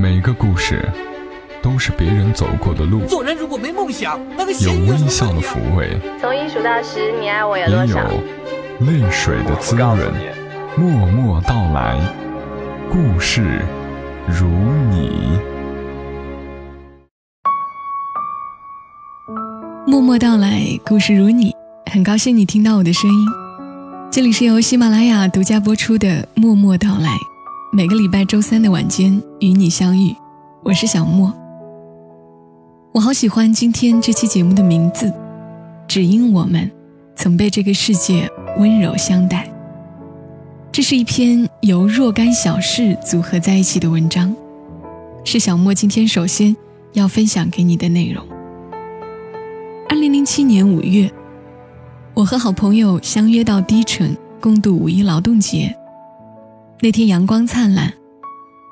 每个故事都是别人走过的路，做人如果没梦想，那个有微笑的抚慰，从一数到十，你爱我有也多少？有泪水的滋润。默默到来，故事如你。默默到来，故事如你。很高兴你听到我的声音，这里是由喜马拉雅独家播出的《默默到来》，每个礼拜周三的晚间与你相遇，我是小莫。我好喜欢今天这期节目的名字，只因我们曾被这个世界温柔相待。这是一篇由若干小事组合在一起的文章，是小莫今天首先要分享给你的内容。二零零七年五月，我和好朋友相约到低城共度五一劳动节。那天阳光灿烂，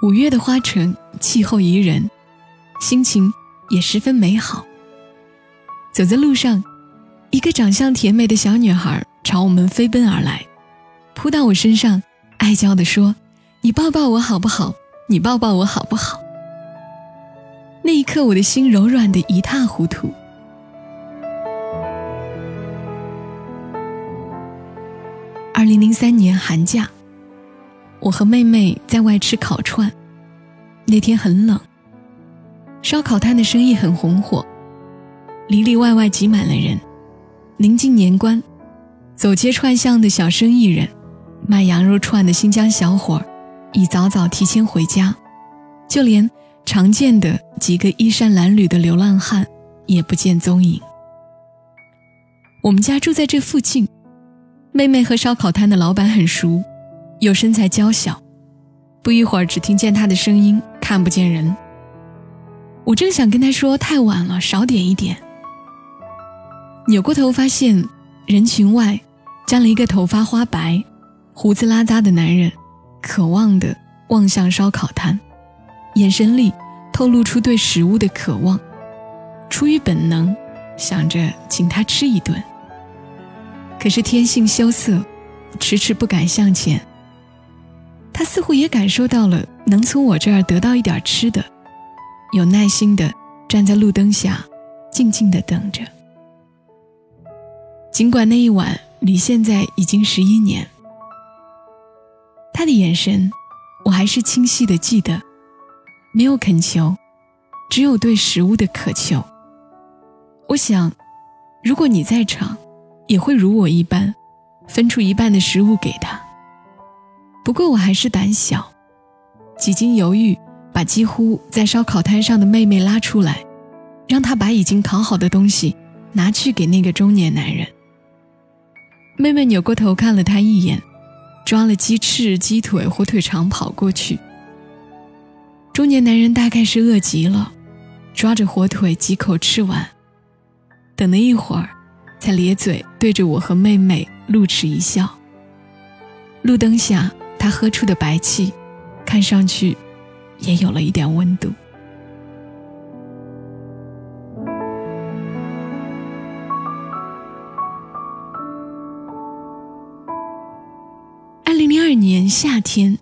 五月的花城气候宜人，心情也十分美好。走在路上，一个长相甜美的小女孩朝我们飞奔而来，扑到我身上，爱娇地说：“你抱抱我好不好？你抱抱我好不好？”那一刻，我的心柔软的一塌糊涂。二零零三年寒假，我和妹妹在外吃烤串。那天很冷，烧烤摊的生意很红火，里里外外挤满了人。临近年关，走街串巷的小生意人，卖羊肉串的新疆小伙儿，已早早提前回家，就连常见的几个衣衫褴褛的流浪汉也不见踪影。我们家住在这附近。妹妹和烧烤摊的老板很熟，又身材娇小，不一会儿只听见他的声音，看不见人。我正想跟他说太晚了，少点一点。扭过头发现人群外站了一个头发花白、胡子拉碴的男人，渴望地望向烧烤摊，眼神里透露出对食物的渴望。出于本能，想着请他吃一顿。可是天性羞涩，迟迟不敢向前。他似乎也感受到了能从我这儿得到一点吃的，有耐心地站在路灯下，静静地等着。尽管那一晚离现在已经十一年，他的眼神我还是清晰地记得，没有恳求，只有对食物的渴求。我想，如果你在场。也会如我一般，分出一半的食物给他。不过我还是胆小，几经犹豫，把几乎在烧烤摊上的妹妹拉出来，让她把已经烤好的东西拿去给那个中年男人。妹妹扭过头看了他一眼，抓了鸡翅、鸡腿、火腿肠跑过去。中年男人大概是饿极了，抓着火腿几口吃完，等了一会儿。才咧嘴对着我和妹妹露齿一笑。路灯下，他喝出的白气，看上去也有了一点温度。二零零二年夏天，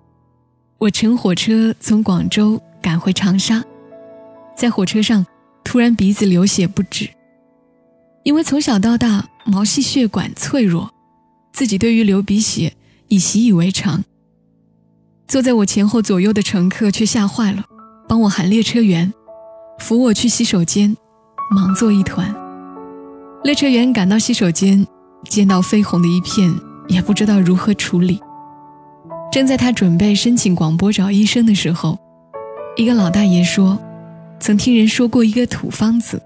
我乘火车从广州赶回长沙，在火车上突然鼻子流血不止。因为从小到大毛细血管脆弱，自己对于流鼻血已习以为常。坐在我前后左右的乘客却吓坏了，帮我喊列车员，扶我去洗手间，忙作一团。列车员赶到洗手间，见到绯红的一片，也不知道如何处理。正在他准备申请广播找医生的时候，一个老大爷说：“曾听人说过一个土方子，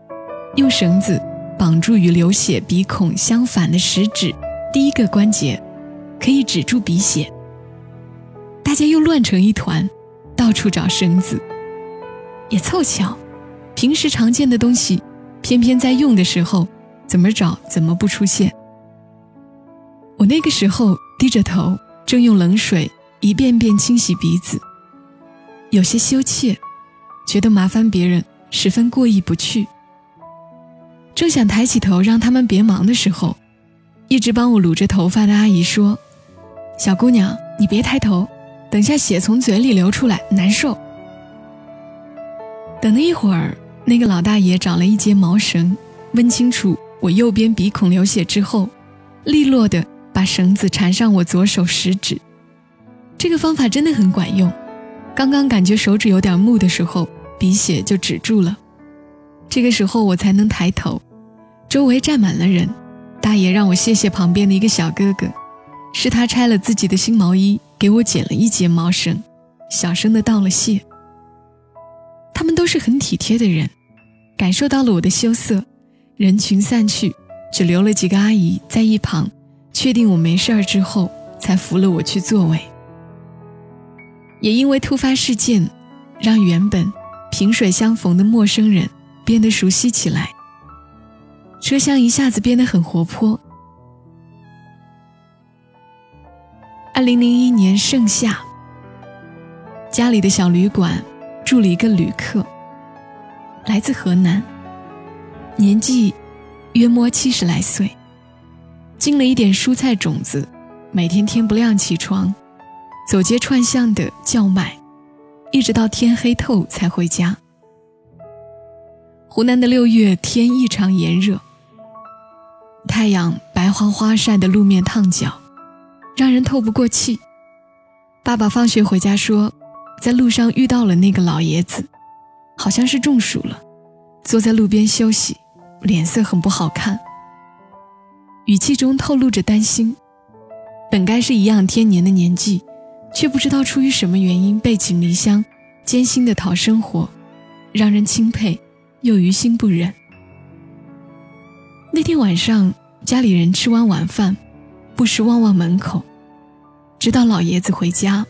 用绳子。”绑住与流血鼻孔相反的食指第一个关节，可以止住鼻血。大家又乱成一团，到处找绳子。也凑巧，平时常见的东西，偏偏在用的时候，怎么找怎么不出现。我那个时候低着头，正用冷水一遍遍清洗鼻子，有些羞怯，觉得麻烦别人十分过意不去。正想抬起头让他们别忙的时候，一直帮我撸着头发的阿姨说：“小姑娘，你别抬头，等下血从嘴里流出来难受。”等了一会儿，那个老大爷找了一截毛绳，问清楚我右边鼻孔流血之后，利落的把绳子缠上我左手食指。这个方法真的很管用。刚刚感觉手指有点木的时候，鼻血就止住了。这个时候我才能抬头，周围站满了人。大爷让我谢谢旁边的一个小哥哥，是他拆了自己的新毛衣给我剪了一截毛绳，小声的道了谢。他们都是很体贴的人，感受到了我的羞涩，人群散去，只留了几个阿姨在一旁，确定我没事儿之后，才扶了我去座位。也因为突发事件，让原本萍水相逢的陌生人变得熟悉起来。车厢一下子变得很活泼。二零零一年盛夏，家里的小旅馆住了一个旅客，来自河南，年纪约摸七十来岁，进了一点蔬菜种子，每天天不亮起床，走街串巷的叫卖，一直到天黑透才回家。湖南的六月天异常炎热。太阳白花花晒得路面烫脚，让人透不过气。爸爸放学回家说，在路上遇到了那个老爷子，好像是中暑了，坐在路边休息，脸色很不好看，语气中透露着担心。本该是颐养天年的年纪，却不知道出于什么原因背井离乡，艰辛的讨生活，让人钦佩又于心不忍。那天晚上，家里人吃完晚饭，不时望望门口，直到老爷子回家，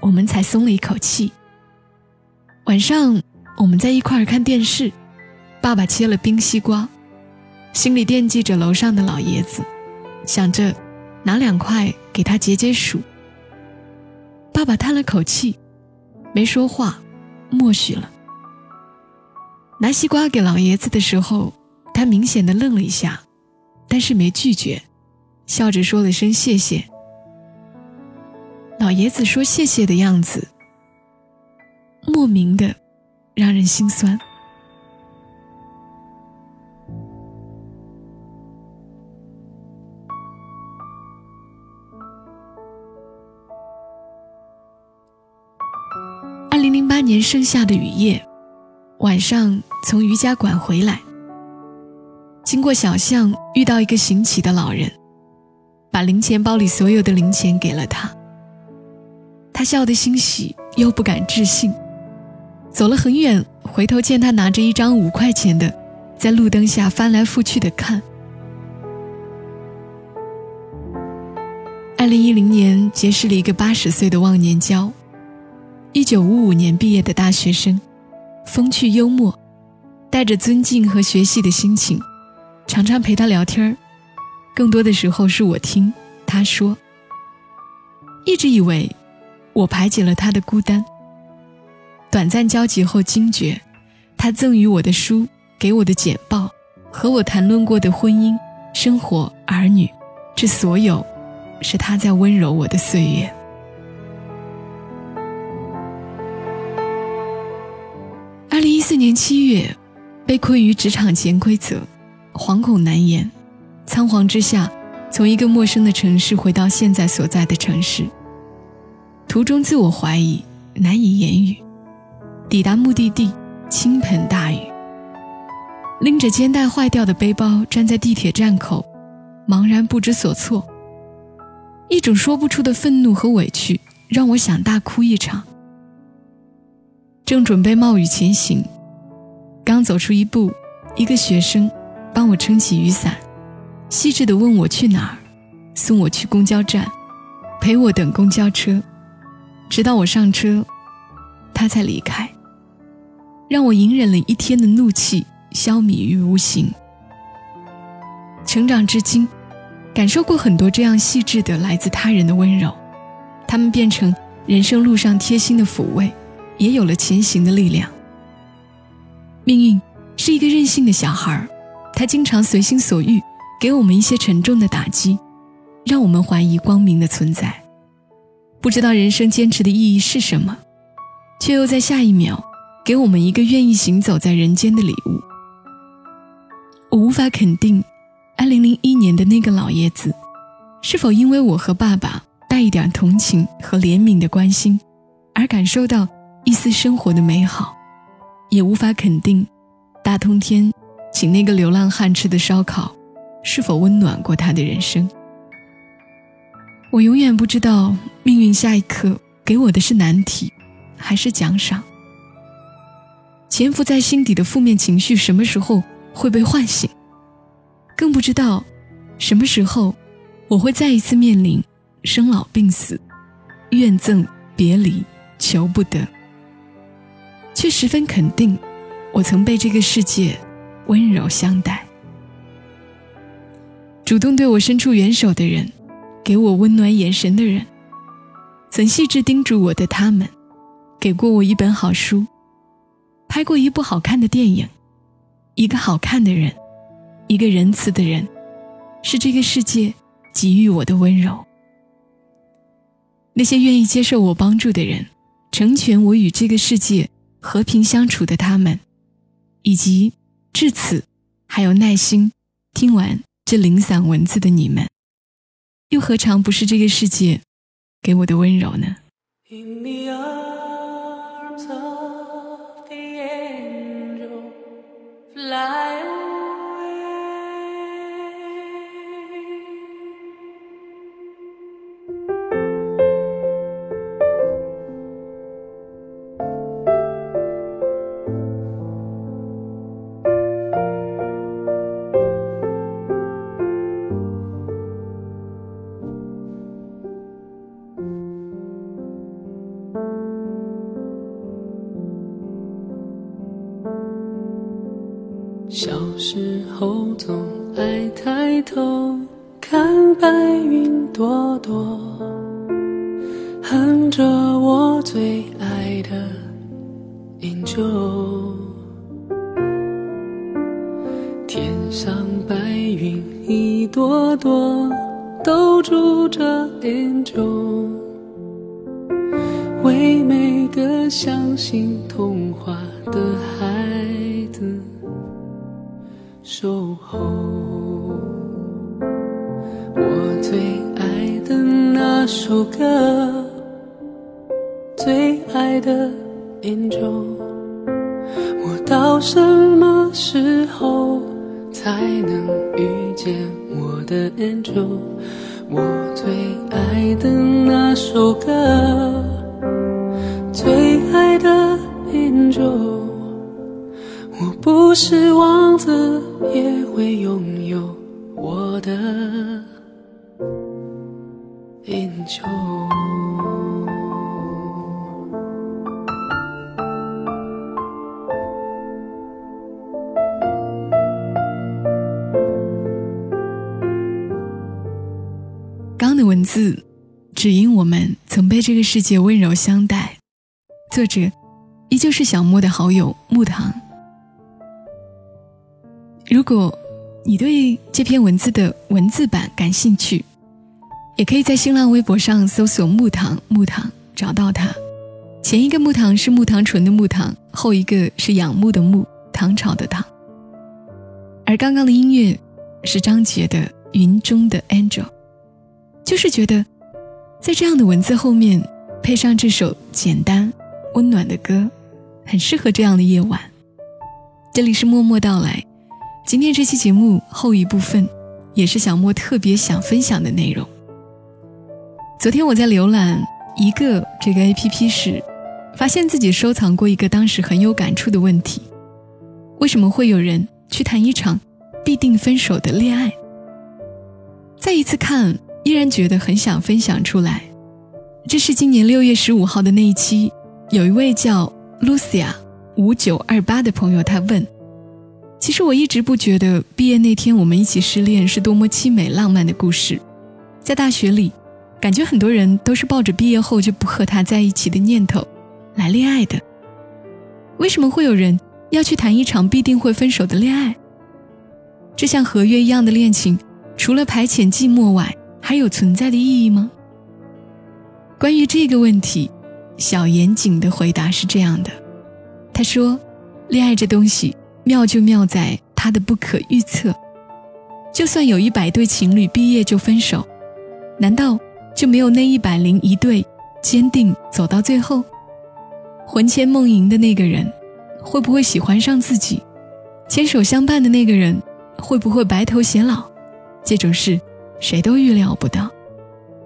我们才松了一口气。晚上我们在一块儿看电视，爸爸切了冰西瓜，心里惦记着楼上的老爷子，想着拿两块给他解解暑。爸爸叹了口气，没说话，默许了。拿西瓜给老爷子的时候。他明显的愣了一下，但是没拒绝，笑着说了声谢谢。老爷子说谢谢的样子，莫名的让人心酸。二零零八年盛夏的雨夜，晚上从瑜伽馆回来。经过小巷，遇到一个行乞的老人，把零钱包里所有的零钱给了他。他笑得欣喜，又不敢置信。走了很远，回头见他拿着一张五块钱的，在路灯下翻来覆去的看。二零一零年结识了一个八十岁的忘年交，一九五五年毕业的大学生，风趣幽默，带着尊敬和学习的心情。常常陪他聊天儿，更多的时候是我听他说。一直以为我排解了他的孤单。短暂交集后惊觉，他赠予我的书、给我的简报和我谈论过的婚姻、生活、儿女，这所有，是他在温柔我的岁月。二零一四年七月，被困于职场潜规则。惶恐难言，仓皇之下，从一个陌生的城市回到现在所在的城市。途中自我怀疑，难以言语。抵达目的地，倾盆大雨。拎着肩带坏掉的背包，站在地铁站口，茫然不知所措。一种说不出的愤怒和委屈，让我想大哭一场。正准备冒雨前行，刚走出一步，一个学生。帮我撑起雨伞，细致地问我去哪儿，送我去公交站，陪我等公交车，直到我上车，他才离开。让我隐忍了一天的怒气消弭于无形。成长至今，感受过很多这样细致的来自他人的温柔，他们变成人生路上贴心的抚慰，也有了前行的力量。命运是一个任性的小孩。他经常随心所欲，给我们一些沉重的打击，让我们怀疑光明的存在，不知道人生坚持的意义是什么，却又在下一秒给我们一个愿意行走在人间的礼物。我无法肯定，2001年的那个老爷子，是否因为我和爸爸带一点同情和怜悯的关心，而感受到一丝生活的美好，也无法肯定，大冬天请那个流浪汉吃的烧烤，是否温暖过他的人生。我永远不知道命运下一刻给我的是难题，还是奖赏。潜伏在心底的负面情绪什么时候会被唤醒？更不知道什么时候我会再一次面临生老病死、怨憎别离、求不得。却十分肯定，我曾被这个世界温柔相待，主动对我伸出援手的人。给我温暖眼神的人，曾细致叮嘱我的他们，给过我一本好书，拍过一部好看的电影，一个好看的人，一个仁慈的人，是这个世界给予我的温柔。那些愿意接受我帮助的人，成全我与这个世界和平相处的他们，以及至此还有耐心听完这零散文字的你们。又何尝不是这个世界给我的温柔呢？上白云一朵朵，都住着 angel，为每个相信童话的孩子。守候，我最爱的那首歌，最爱的 angel，我到什么时候才能遇见我的 angel？我最爱的那首歌，最爱的 angel。我不是王子，也会拥有我的英文字，只因我们曾被这个世界温柔相待。作者依旧是小莫的好友木糖。如果你对这篇文字的文字版感兴趣，也可以在新浪微博上搜索“木糖木糖”找到它。前一个木糖是木糖醇的木糖，后一个是仰慕的慕，唐朝的唐。而刚刚的音乐是张杰的《云中的 Angel》，就是觉得在这样的文字后面配上这首简单温暖的歌，很适合这样的夜晚。这里是默默到来。今天这期节目后一部分，也是小莫特别想分享的内容。昨天我在浏览一个这个 A P P 时，发现自己收藏过一个当时很有感触的问题：为什么会有人去谈一场必定分手的恋爱？再一次看，然觉得很想分享出来。这是今年六月十五号的那一期，有一位叫 Lucia 五九二八的朋友，他问。其实我一直不觉得毕业那天我们一起失恋是多么凄美浪漫的故事，在大学里，感觉很多人都是抱着毕业后就不和他在一起的念头来恋爱的。为什么会有人要去谈一场必定会分手的恋爱？这像合约一样的恋情，除了排遣寂寞外，还有存在的意义吗？关于这个问题，小严谨的回答是这样的。他说：“恋爱这东西妙就妙在它的不可预测。就算有一百对情侣毕业就分手，难道就没有那一百零一对坚定走到最后？魂牵梦萦的那个人，会不会喜欢上自己？牵手相伴的那个人，会不会白头偕老？这种事，谁都预料不到。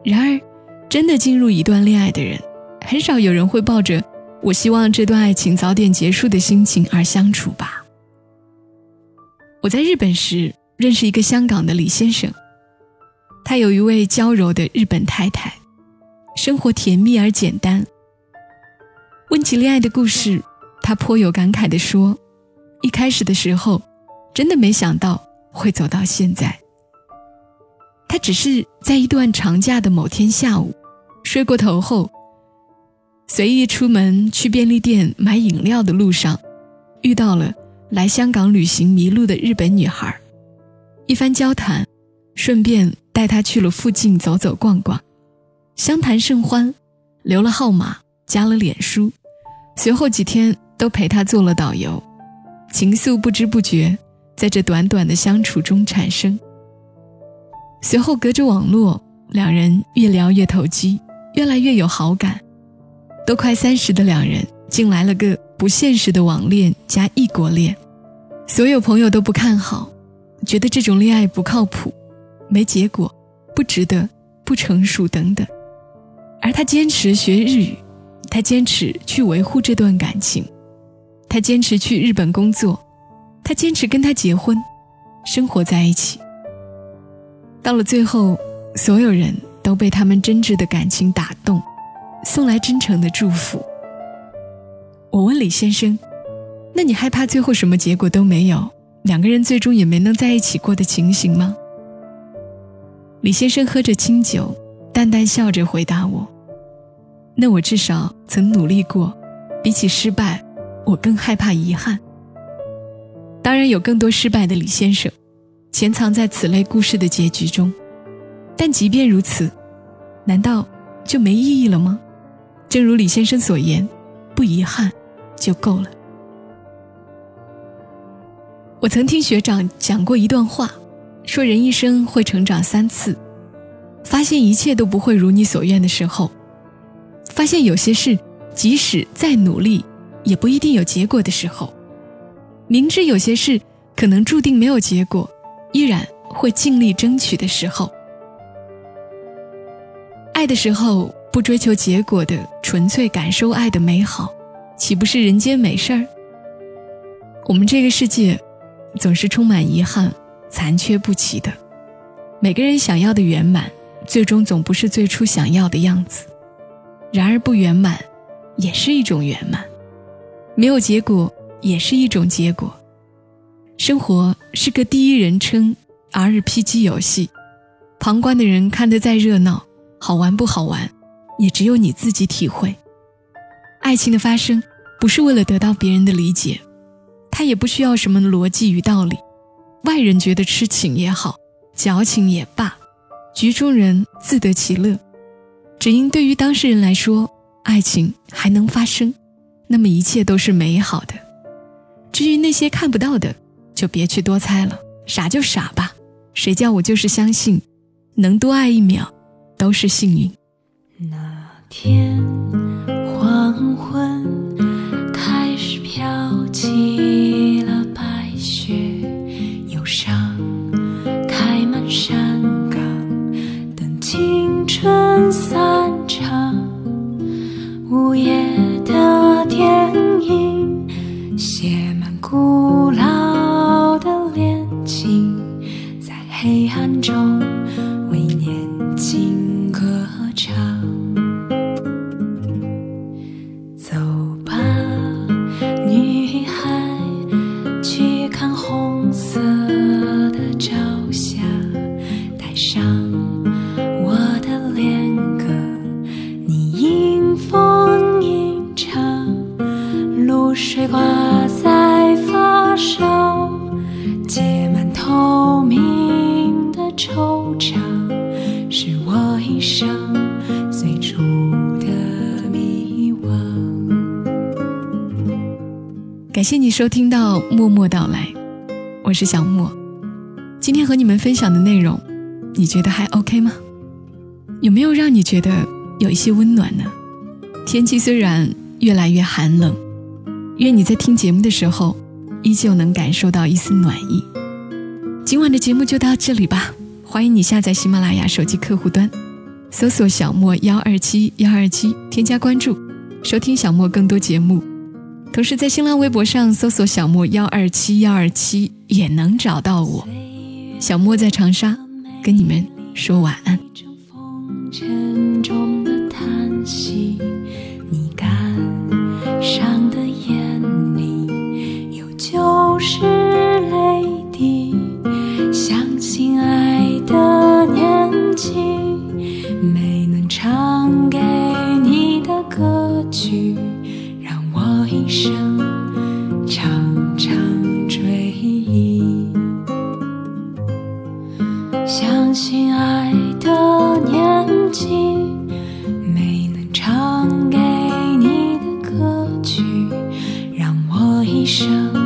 然而，真的进入一段恋爱的人，很少有人会抱着“我希望这段爱情早点结束”的心情而相处吧。我在日本时。认识一个香港的李先生，他有一位娇柔的日本太太，生活甜蜜而简单。问起恋爱的故事，他颇有感慨地说：“一开始的时候，真的没想到会走到现在。他只是在一段长假的某天下午，睡过头后，随意出门去便利店买饮料的路上，遇到了来香港旅行迷路的日本女孩。”一番交谈，顺便带她去了附近走走逛逛，相谈甚欢，留了号码，加了脸书，随后几天都陪她做了导游，情愫不知不觉在这短短的相处中产生。随后隔着网络，两人越聊越投机，越来越有好感，都快三十的两人竟来了个不现实的网恋加异国恋，所有朋友都不看好。觉得这种恋爱不靠谱，没结果，不值得，不成熟等等，而他坚持学日语，他坚持去维护这段感情，他坚持去日本工作，他坚持跟他结婚，生活在一起。到了最后，所有人都被他们真挚的感情打动，送来真诚的祝福。我问李先生：“那你害怕最后什么结果都没有？”两个人最终也没能在一起过的情形吗？李先生喝着清酒，淡淡笑着回答我：“那我至少曾努力过，比起失败，我更害怕遗憾。当然有更多失败的李先生，潜藏在此类故事的结局中。但即便如此，难道就没意义了吗？正如李先生所言，不遗憾就够了。”我曾听学长讲过一段话，说人一生会成长三次：发现一切都不会如你所愿的时候；发现有些事即使再努力也不一定有结果的时候；明知有些事可能注定没有结果，依然会尽力争取的时候。爱的时候不追求结果的纯粹感受爱的美好，岂不是人间美事儿？我们这个世界。总是充满遗憾、残缺不齐的。每个人想要的圆满，最终总不是最初想要的样子。然而不圆满，也是一种圆满；没有结果，也是一种结果。生活是个第一人称 RPG 游戏，旁观的人看得再热闹，好玩不好玩，也只有你自己体会。爱情的发生，不是为了得到别人的理解。它也不需要什么逻辑与道理，外人觉得痴情也好，矫情也罢，局中人自得其乐。只因对于当事人来说，爱情还能发生，那么一切都是美好的。至于那些看不到的，就别去多猜了傻就傻吧谁叫我就是相信能多爱一秒都是幸运。那天黄昏开始飘起了白雪忧伤开满山岗等青春惆怅，是我一生。感谢你收听到《默默到来》，我是小莫。今天和你们分享的内容，你觉得还 OK 吗？有没有让你觉得有一些温暖呢？天气虽然越来越寒冷，愿你在听节目的时候，依旧能感受到一丝暖意。今晚的节目就到这里吧。欢迎你下载喜马拉雅手机客户端，搜索小莫幺二七幺二七，添加关注，收听小莫更多节目。同时在新浪微博上搜索小莫幺二七幺二七也能找到我。小莫在长沙，跟你们说晚安。生。